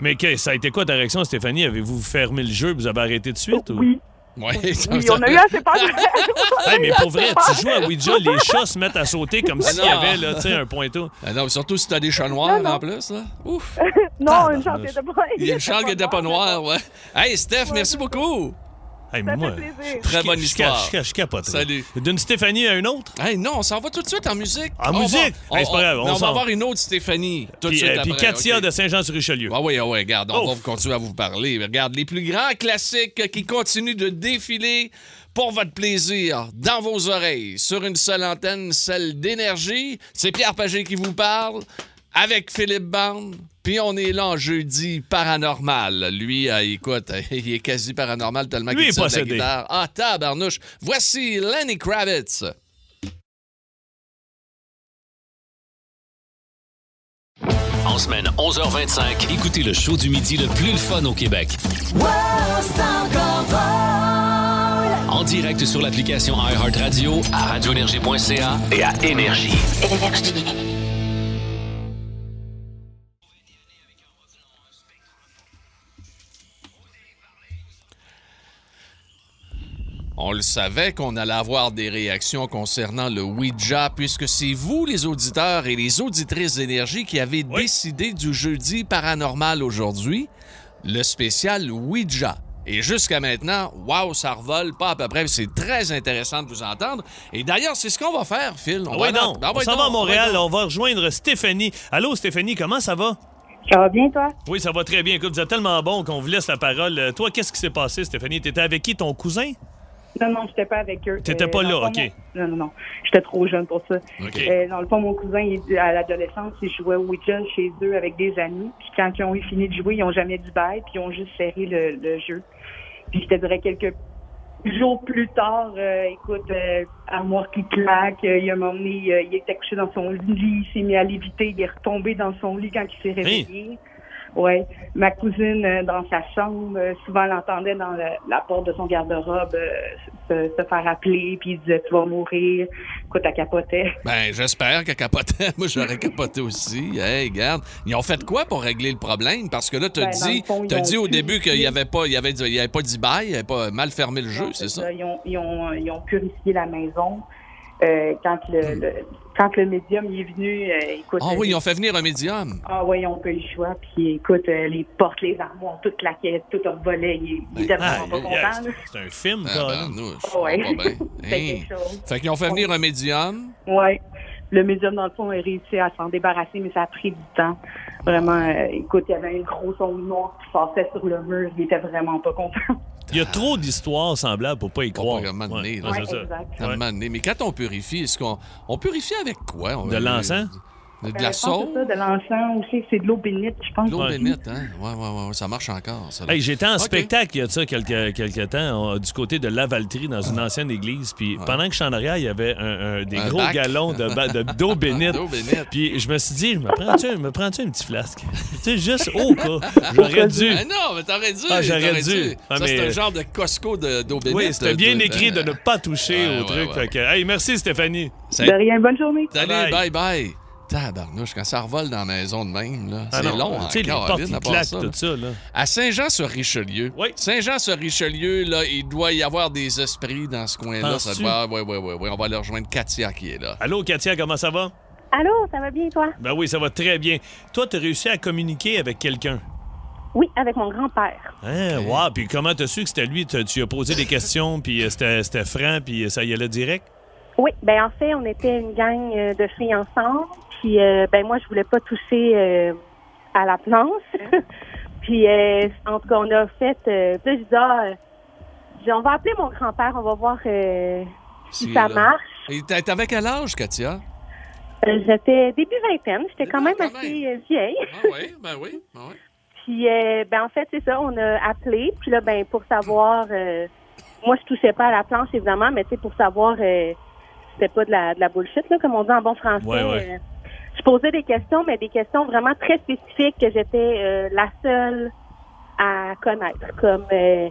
Mais que- ça a été quoi ta réaction, Stéphanie? Avez-vous fermé le jeu? Et vous avez arrêté de suite? Oui. Oui, on a eu assez peur. mais pour vrai, tu joues à Ouija, les chats se mettent à sauter comme s'il y avait là, un pointeau. Ah non, surtout si t'as des chats noirs en plus, là. Ouf! non, une chance qui était pas. Il y a une chance qui n'était pas noire, ouais. Hey, Steph, merci beaucoup! Hey, Ça moi, fait plaisir. Très bonne je- je- histoire. Je, je, je capote. Salut. D'une Stéphanie à une autre? Hey, non, on s'en va tout de suite en musique. En On musique? va- Hey, c'est pas grave, on, va avoir une autre Stéphanie tout de Puis, suite euh, puis après, Katia de Saint-Jean-sur-Richelieu. Ah oui, ah oui, regarde, on Oh. va vous continuer à vous parler. Regarde, les plus grands classiques qui continuent de défiler pour votre plaisir dans vos oreilles sur une seule antenne, celle d'énergie. C'est Pierre Pagé qui vous parle avec Philippe Bande. Puis on est là en jeudi paranormal. Lui, euh, écoute, il est quasi paranormal tellement Lui qu'il est tire de la possédé. guitare. Ah, tabarnouche. Voici Lenny Kravitz. En semaine 11h25, écoutez le show du midi le plus le fun au Québec. En direct sur l'application iHeartRadio, à radioénergie.ca et à Énergie. On le savait qu'on allait avoir des réactions concernant le Ouija, puisque c'est vous, les auditeurs et les auditrices d'énergie, qui avez décidé du jeudi paranormal aujourd'hui, le spécial Ouija. Et jusqu'à maintenant, waouh, ça revole pas à peu près. C'est très intéressant de vous entendre. Et d'ailleurs, c'est ce qu'on va faire, Phil. Ah va oui, non. Ah on oui, s'en va à oui, Montréal. on va rejoindre Stéphanie. Allô, Stéphanie, comment ça va? Ça va bien, toi? Oui, ça va très bien. Écoute, vous êtes tellement bon qu'on vous laisse la parole. Euh, Toi, qu'est-ce qui s'est passé, Stéphanie? T'étais avec qui? Ton cousin? Non, non, j'étais pas avec eux. T'étais Euh, pas dans là, OK. mon- Non, non, non. J'étais trop jeune pour ça. Euh, dans le fond, mon cousin, il- à l'adolescence, il jouait au Ouija chez eux avec des amis. Puis quand ils ont eu fini de jouer, ils ont jamais dit bye, puis ils ont juste serré le, le jeu. Puis je te dirais quelques jours plus tard, euh, écoute, euh, armoire qui claque, euh, il a un moment donné, euh, il était couché dans son lit, il s'est mis à léviter, il est retombé dans son lit quand il s'est réveillé. Ouais, ma cousine euh, dans sa chambre, euh, souvent elle entendait dans le- la porte de son garde-robe euh, se, se faire appeler, puis il disait tu vas mourir. Écoute, elle capotait. Ben, j'espère qu'elle capotait. Moi, j'aurais capoté aussi. Hey, regarde. Ils ont fait quoi pour régler le problème? Parce que là, t'as Ben, dit, fond, ont dit au début qu'il n'y avait pas, il y avait, il y avait pas dit bye, il avait pas mal fermé le jeu, c'est ça? Ils ont, ils ont, ils ont purifié la maison. Euh, quand le, le- quand le médium il est venu, euh, écoute. Ah euh, oui, ils ont fait venir un médium. Ah oui, on peut le choix. Puis écoute, euh, les portes, les armoires, toute la caisse, tout volait. Il, il était vraiment pas content. c'est un film, Ah, quand ben, bien. C'était Hein. quelque chose. Fait qu'ils ont fait venir un médium. Ouais. Le médium, dans le fond, a réussi à s'en débarrasser, mais ça a pris du temps. Vraiment, euh, écoute, il y avait une grosse ombre noire qui passait sur le mur. Il était vraiment pas content. Il y a trop d'histoires semblables pour pas y croire. moment donné, Ouais, là. c'est ça. Mais quand on purifie, est-ce qu'on on purifie avec quoi? On- De l'encens? De, de la sauce? ça, de l'encens aussi. C'est de l'eau bénite, je pense. L'eau bénite, hein? Ouais, ouais, ouais, ouais, ça marche encore, ça. Hey, J'étais en spectacle il y a de ça quelques, quelques temps, on- du côté de Lavaltrie, dans une ancienne église. Puis pendant que je suis en arrière, il y avait un, un- des Un gros bac. galons de ba- de- d'eau bénite. D'eau bénite. Puis je me suis dit, me prends-tu me prends-tu un petit flasque? tu sais, juste au cas. J'aurais dû. Ah non, mais t'aurais dû. Ah, j'aurais dû. Ah, ça, mais- c'est un genre de Costco de- d'eau bénite. Oui, c'était bien de- écrit de ne pas toucher Ouais, au ouais, truc. ouais. Fait que, hey, merci Stéphanie. De rien, bonne journée. Salut, bye bye. Tabarnouche, quand ça revole dans la maison de même, là, Ah c'est long. Tu sais, hein, les portes claquent, ça, tout ça. Là. À Saint-Jean-sur-Richelieu. Saint-Jean-sur-Richelieu, là, il doit y avoir des esprits dans ce coin-là. Ça doit. Oui, oui, oui, oui. On va aller rejoindre Katia qui est là. Allô, Katia, comment ça va? Allô, ça va bien, toi? Ben oui, ça va très bien. Toi, tu as réussi à communiquer avec quelqu'un? Oui, avec mon grand-père. Hein, wow, puis comment t'as su que c'était lui? T'as- Tu as posé des questions, puis euh, c'était c'était franc, puis euh, ça y allait direct? Oui, ben en fait, on était une gang euh, de filles ensemble. Puis, euh, ben moi, je voulais pas toucher euh, à la planche. puis, euh, en tout cas, on a fait... Euh, puis là, je dis, ah, euh, je on va appeler mon grand-père, on va voir euh, si, Si, ça là. marche. Et T'avais quel âge, Katia? Euh, J'étais début vingtaine, j'étais quand même assez vieille. Ah oui, ben oui, ben oui. Puis, euh, ben, en fait, c'est ça, on a appelé. Puis là, ben, pour savoir, euh, moi, je touchais pas à la planche, évidemment, mais tu sais, pour savoir euh, c'était pas de la, de la bullshit, là, comme on dit en bon français. Ouais, ouais. Euh, je posais des questions, mais des questions vraiment très spécifiques que j'étais euh, la seule à connaître, comme euh,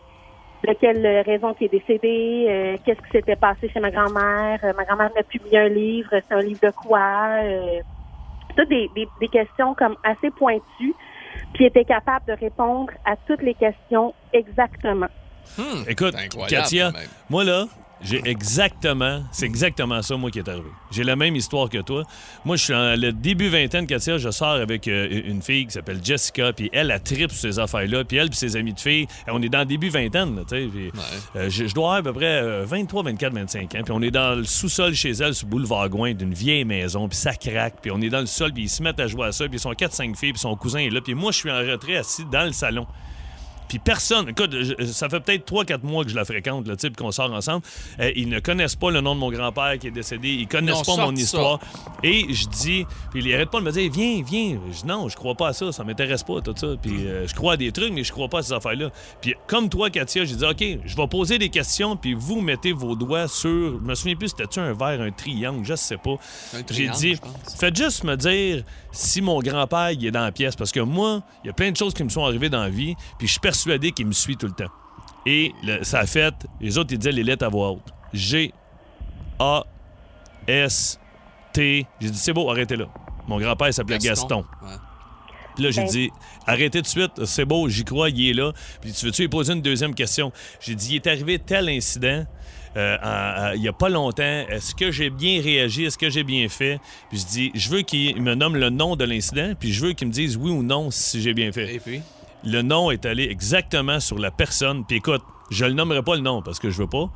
de quelle raison qui est décédée, euh, qu'est-ce qui s'était passé chez ma grand-mère. Euh, ma grand-mère m'a publié un livre, c'est un livre de quoi? Euh, tout des, des, des questions comme assez pointues, puis était capable de répondre à toutes les questions exactement. Écoute, incroyable, Katia, moi là, j'ai exactement, c'est exactement ça, moi, qui est arrivé. J'ai la même histoire que toi. Moi, je suis en le début vingtaine, Katia, je sors avec euh, une fille qui s'appelle Jessica, puis elle, elle tripe sur ces affaires-là, puis elle, puis ses amis de filles, euh, on est dans le début vingtaine, tu sais. euh, je, je dois avoir à peu près euh, 23, 24, 25 ans, puis on est dans le sous-sol chez elle, sur le boulevard Gouin, d'une vieille maison, puis ça craque, puis on est dans le sol, puis ils se mettent à jouer à ça, puis ils sont 4-5 filles, puis son cousin est là, puis moi, je suis en retrait assis dans le salon. Puis personne, écoute, je- ça fait peut-être 3-4 mois que je la fréquente, le type qu'on sort ensemble. Euh, ils ne connaissent pas le nom de mon grand-père qui est décédé. Ils connaissent Ils pas mon histoire. Et je dis, puis il arrête pas de me dire, viens, viens. Je dis, non, je crois pas à ça, ça m'intéresse pas, tout ça. Puis euh, je crois à des trucs, mais je crois pas à ces affaires-là. Puis comme toi, Katia, j'ai dit, OK, je vais poser des questions, puis vous mettez vos doigts sur. Je me souviens plus, c'était-tu un verre, un triangle, je sais pas. J'ai dit. Faites juste me dire si mon grand-père il est dans la pièce. Parce que moi, il y a plein de choses qui me sont arrivées dans la vie, puis je suis persuadé qu'il me suit tout le temps. Et le- ça a fait, les autres, ils disaient les lettres à voix haute. G, A, S, T. J'ai dit, c'est beau, arrêtez là. Mon grand-père s'appelait Gaston. Ouais. Puis là, j'ai Ben. dit, arrêtez tout de suite, c'est beau, j'y crois, il est là. Puis tu veux-tu lui poser une deuxième question? J'ai dit, il est arrivé tel incident. euh, en- en- il n'y a pas longtemps, est-ce que j'ai bien réagi, est-ce que j'ai bien fait? Puis je dis, je veux qu'il me nomme le nom de l'incident, puis je veux qu'il me dise oui ou non si j'ai bien fait. Et puis? Le nom est allé exactement sur la personne. Puis écoute, je le nommerai pas le nom parce que je veux pas,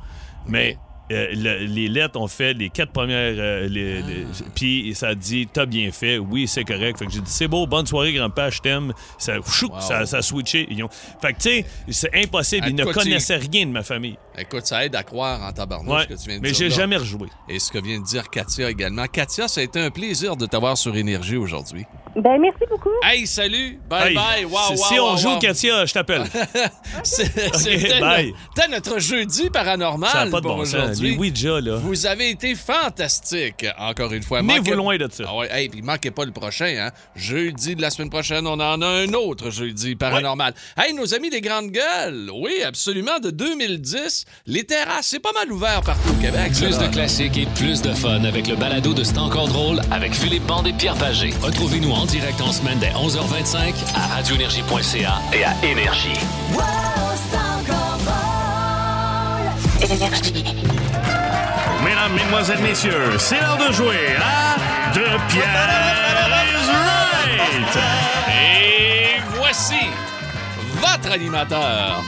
mais euh, le- les lettres ont fait les quatre premières. euh, les- les- Puis ça a dit T'as bien fait, oui, c'est correct. Fait que j'ai dit C'est beau, bonne soirée, grand-père, je t'aime. Ça, Wow. ça, ça a switché. Ils ont- Fait que tu sais, c'est impossible. À Ils ne connaissaient rien de ma famille. Écoute, ça aide à croire en tabarnouche Ouais, que tu viens de mais dire j'ai là. jamais rejoué. Et ce que vient de dire Katia également. Katia, ça a été un plaisir de t'avoir sur Énergie aujourd'hui. Ben, merci beaucoup. Hey, salut! Bye Hey, bye! Wow, si- wow, si on wow, joue, wow. Katia, je t'appelle. C'est- C'était bye. no- notre jeudi paranormal Ça n'a pas de bon sens. Aujourd'hui. Les Ouija, là. Vous avez été fantastique, encore une fois. Tenez-vous Manquez- loin de ça. Ah ouais, hey, puis manquez pas le prochain, hein. Jeudi de la semaine prochaine, on en a un autre jeudi paranormal. Hey, nos amis les grandes gueules, oui, absolument, de 2010, les terrasses, c'est pas mal ouvert partout au Québec. ça, Plus de classiques et plus de fun avec le balado de C'est encore drôle avec Philippe Bande et Pierre Pagé. Retrouvez-nous en direct en semaine dès 11h25 à radioénergie.ca et à Énergie. Mesdames, Mesdemoiselles, Messieurs, c'est l'heure de jouer à De Pierre is Right! Et voici votre animateur,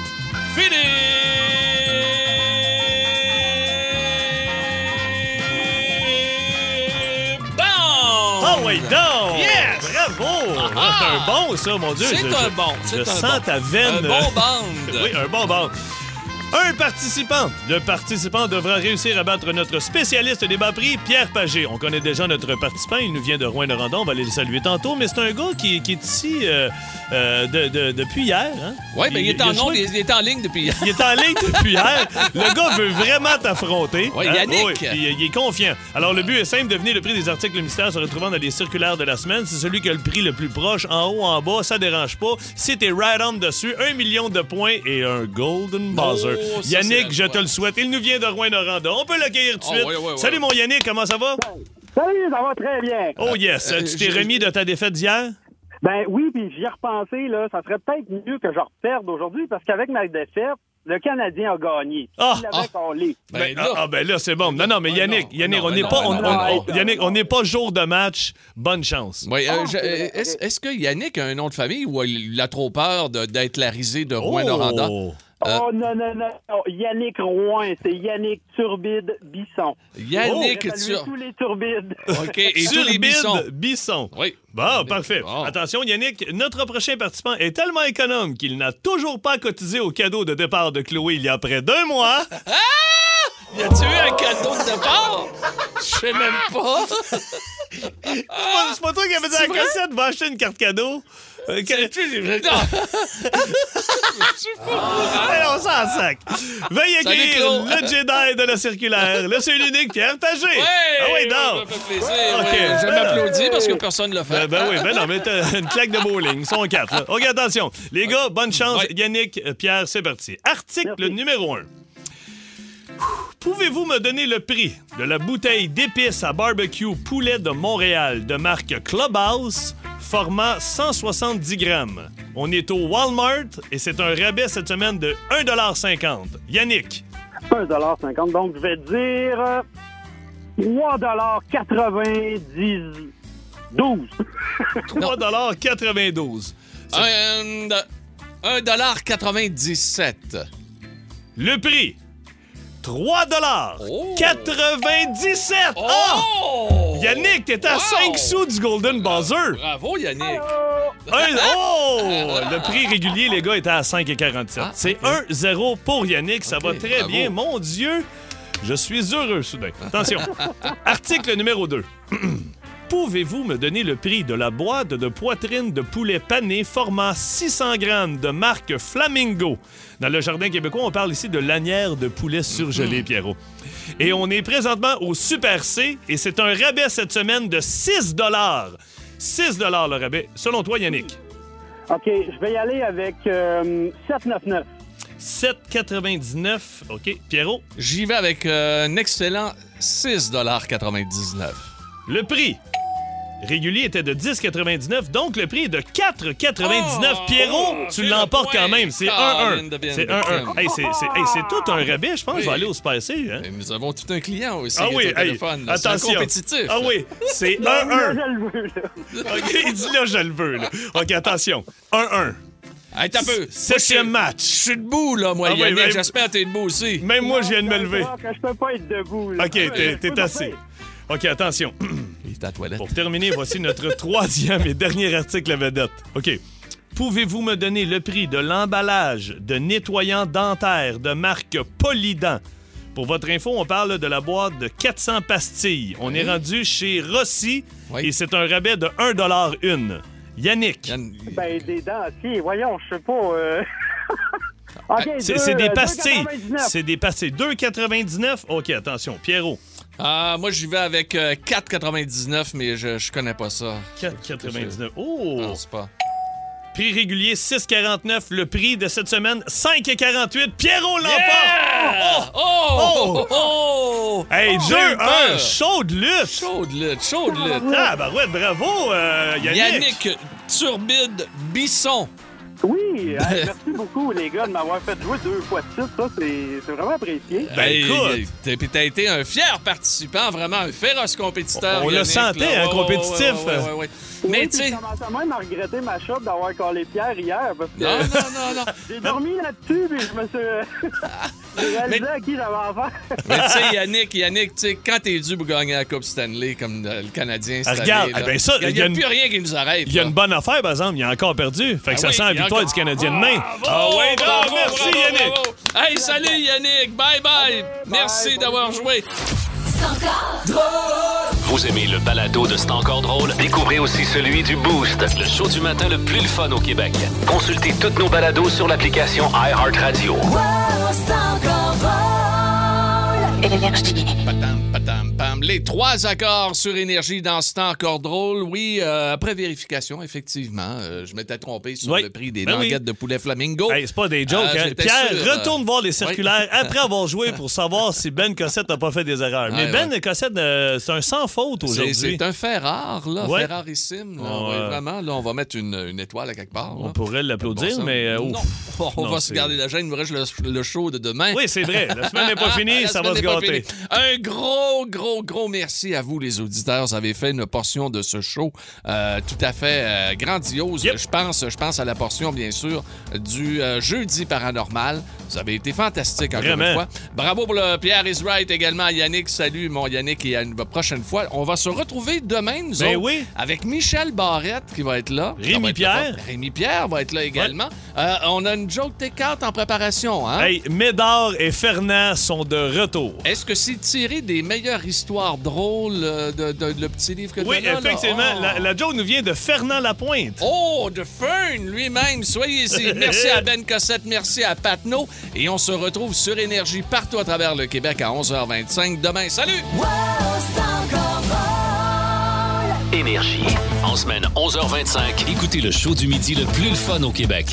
Philippe Bond! Oh, wait, donc! Yes! Bravo! Ah! C'est un bon, ça, mon Dieu. C'est un bon, Je c'est un sens bon. ta veine. Un bon band. oui, un bon band. Un participant. Le participant devra réussir à battre notre spécialiste des bas prix, Pierre Pagé. On connaît déjà notre participant. Il nous vient de Rouen-Norandon. On va aller le saluer tantôt. Mais c'est un gars qui, qui est ici euh, euh, de- de- depuis hier. Hein? Oui, mais il, est en il, il est en ligne depuis hier. il est en ligne depuis hier. Le gars veut vraiment t'affronter. Oui, Hein? Yannick. Oui, puis il est confiant. Alors, le but est simple, devenir le prix des articles mystères se retrouvant dans les circulaires de la semaine. C'est celui qui a le prix le plus proche, en haut, en bas, ça dérange pas. Si t'es right on dessus, un million de points et un golden buzzer. Oh, ça, Yannick, c'est je te le souhaite. Il nous vient de Rouen-Noranda. On peut l'accueillir tout de Oh, suite. oui, oui, oui. Salut, mon Yannick, comment ça va? Salut, ça va très bien. Oh yes, Euh, tu t'es remis de ta défaite d'hier? Ben oui, puis j'y ai repensé, là, ça serait peut-être mieux que je reperde aujourd'hui parce qu'avec ma défaite, le Canadien a gagné. Ah, Il avait collé. Ben, ah, ah, ben là, c'est bon. Non, non, mais Ben Yannick, Yannick, non, on n'est ben pas, non, on, ben non, on- ben non. Yannick, on n'est pas jour de match. Bonne chance. Oui, euh, Ah, euh, est-ce que Yannick a un nom de famille ou il a trop peur d'être la risée de Rouen-Noranda? Oh! Euh, Oh non, non, non, non. Yannick Rouen, c'est Yannick Turbide Bisson. Yannick Oh, saluer Tur- tous les Turbides. OK, et tous les Turbide bissons. Bisson. Oui. Bon, parfait. Bon. Attention, Yannick, notre prochain participant est tellement économe qu'il n'a toujours pas cotisé au cadeau de départ de Chloé il y a près d'un mois. Y a-tu eu un cadeau de départ? Je sais même pas. C'est pas- pas toi qui avais dit à C'est la cassette, va acheter une carte cadeau. Ok. Non. Allez, on s'en sac. Veuillez écrire le Jedi de la circulaire, le seul unique Pierre Pagé. Ouais, ah oui, Ça non. me fait plaisir. OK. oui. Je Ben m'applaudis parce que personne ne l'a fait. Ben, ben oui, ben non, mais une claque de bowling. Ils sont quatre. Là. OK, attention. Les gars, bonne chance. Ouais. Yannick, euh, Pierre, c'est parti. Article numéro 1. Pouvez-vous me donner le prix de la bouteille d'épices à barbecue poulet de Montréal de marque Clubhouse, format 170 grammes? On est au Walmart et c'est un rabais cette semaine de 1,50 Yannick. 1,50 Donc, je vais dire euh, 3,90 12. 3,92 Un, un dollar 97. Le prix 3 97 Ah! Yannick, t'étais à Wow! 5 sous du Golden Buzzer. Bravo, Yannick. Un- oh! Le prix régulier, les gars, était à 5,47. Ah, C'est 1-0 pour Yannick. Ça va très bravo. bien. Mon Dieu, je suis heureux soudain. Attention. Article numéro 2. Pouvez-vous me donner le prix de la boîte de poitrine de poulet pané format 600 grammes de marque Flamingo? Dans le jardin québécois, on parle ici de lanière de poulet surgelé, Pierrot. Et on est présentement au Super C et c'est un rabais cette semaine de 6 6 le rabais. Selon toi, Yannick? OK, je vais y aller avec euh, 7,99. 7,99. OK. Pierrot? J'y vais avec euh, un excellent 6,99 Le prix? Régulier était de 10,99, donc le prix est de 4,99. Pierrot, tu l'emportes quand même. C'est 1-1. C'est 1-1. Hey, c'est- c'est hey, c'est tout un rabais, je pense. Je vais aller au C. Hein? Nous avons tout un client aussi Ah oui, hey, attention. compétitif. Ah oui, c'est Là, 1-1. je le veux, là. OK, il dit là, je le veux. là. OK, attention. 1-1. Hey, t'as peu. Septième match. Je suis debout, là, moi, Ah Yannick. ben- J'espère que t'es debout aussi. Même moi, je viens de me lever. je peux pas être debout. là. OK, t'es assis. OK, attention. Il est à la toilette. Pour terminer, voici notre troisième et dernier article à vedette. OK. Pouvez-vous me donner le prix de l'emballage de nettoyant dentaire de marque Polydent? Pour votre info, on parle de la boîte de 400 pastilles. On est rendu chez Rossi Oui. et c'est un rabais de 1 une. Yannick. Yann- Ben, des dentiers, voyons, je sais pas. euh. OK, Ah, C'est deux- c'est des euh, pastilles. 2,99. C'est des pastilles. 2,99. OK, attention. Pierrot. Ah, moi, j'y vais avec euh, 4,99, mais je, je connais pas ça. 4,99. Je Oh! pense pas. Prix régulier 6,49. Le prix de cette semaine 5,48. Pierrot l'emporte! Yeah! Oh! Oh! Oh! Hey, J'ai eu 2 peur. 1 chaude lutte! Chaude lutte, chaude lutte. Ah, bah ouais, bravo, euh, Yannick! Yannick Turbide Bisson. Oui, hey, merci beaucoup, les gars, de m'avoir fait jouer deux fois de suite. Ça, c'est c'est vraiment apprécié. Ben, Hey, écoute. t'as- puis t'as été un fier participant, vraiment un féroce compétiteur. On le sentait, un compétitif. ouais, ouais, ouais, ouais. Oui, Mais tu sais, Je commençais même à regretter ma shot d'avoir collé Pierre hier parce que non, non, non, non. j'ai dormi là-dessus puis je me suis j'ai réalisé à qui j'avais affaire. Mais tu sais, Yannick, Yannick, tu sais, quand t'es dû pour gagner la Coupe Stanley comme euh, le Canadien cette Ah, regarde, année, là, eh ben ça, il il n'y y a, a une- plus rien qui nous arrête. Il y a une bonne affaire, par exemple, il a encore perdu. Fait que Ah ça oui, sent la y a victoire encore- du Canadien demain. Bravo, Ah ouais, bravo, non, merci bravo, Yannick! bravo. Hey, salut Yannick, bye bye. Merci d'avoir joué. Vous aimez le balado de C'est encore drôle? Découvrez aussi celui du Boost, le show du matin le plus le fun au Québec. Consultez toutes nos balados sur l'application iHeartRadio. Patam, Les trois accords sur énergie dans ce temps encore drôle. Oui, euh, après vérification, effectivement, euh, je m'étais trompé sur Oui. le prix des Ben oui. languettes de poulet flamingo. Hey, c'est pas des jokes, Ah, hein? Pierre, sûr, euh, retourne voir les circulaires oui. après avoir joué pour savoir si Ben Cossette n'a pas fait des erreurs. Mais Ben Cossette, euh, c'est un sans faute aujourd'hui. C'est un fait rare, là, fait rarissime. là. Ouais, vraiment, là, on va mettre une, une étoile à quelque part. On là. pourrait l'applaudir, Bon, mais... euh, non, on Non, va se garder la gêne. Il nous reste le, le show de demain. Oui, c'est vrai. La semaine n'est pas finie, ça va se gâter. Un gros, gros, gros merci à vous, les auditeurs. Vous avez fait une portion de ce show euh, tout à fait euh, grandiose. Yep. Je pense, je pense à la portion, bien sûr, du euh, jeudi paranormal. Vous avez été fantastique encore Vraiment. une fois. Bravo pour le Pierre is right également. Yannick, salut mon Yannick et à une prochaine fois. On va se retrouver demain, nous Ben autres, oui. avec Michel Barrette qui va être là. Rémi Pierre. Rémi Pierre va être là également. On a une joke take-out en préparation. Hein? Hey, Médard et Fernand sont de retour. Est-ce que c'est tiré des meilleures histoires histoire drôle euh, de, de- le petit livre que Oui, t'as là, là. effectivement. Oh. La, la joke nous vient de Fernand Lapointe. Oh, de Fern lui-même. Soyez-y. Merci à Ben Cossette, merci à Patno. Et on se retrouve sur Énergie partout à travers le Québec à 11h25 demain. Salut! Énergie. En semaine 11h25, écoutez le show du midi le plus le fun au Québec.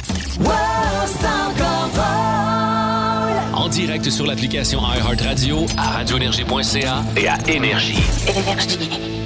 En direct sur l'application iHeartRadio, à radioénergie.ca et à Énergie. Énergie.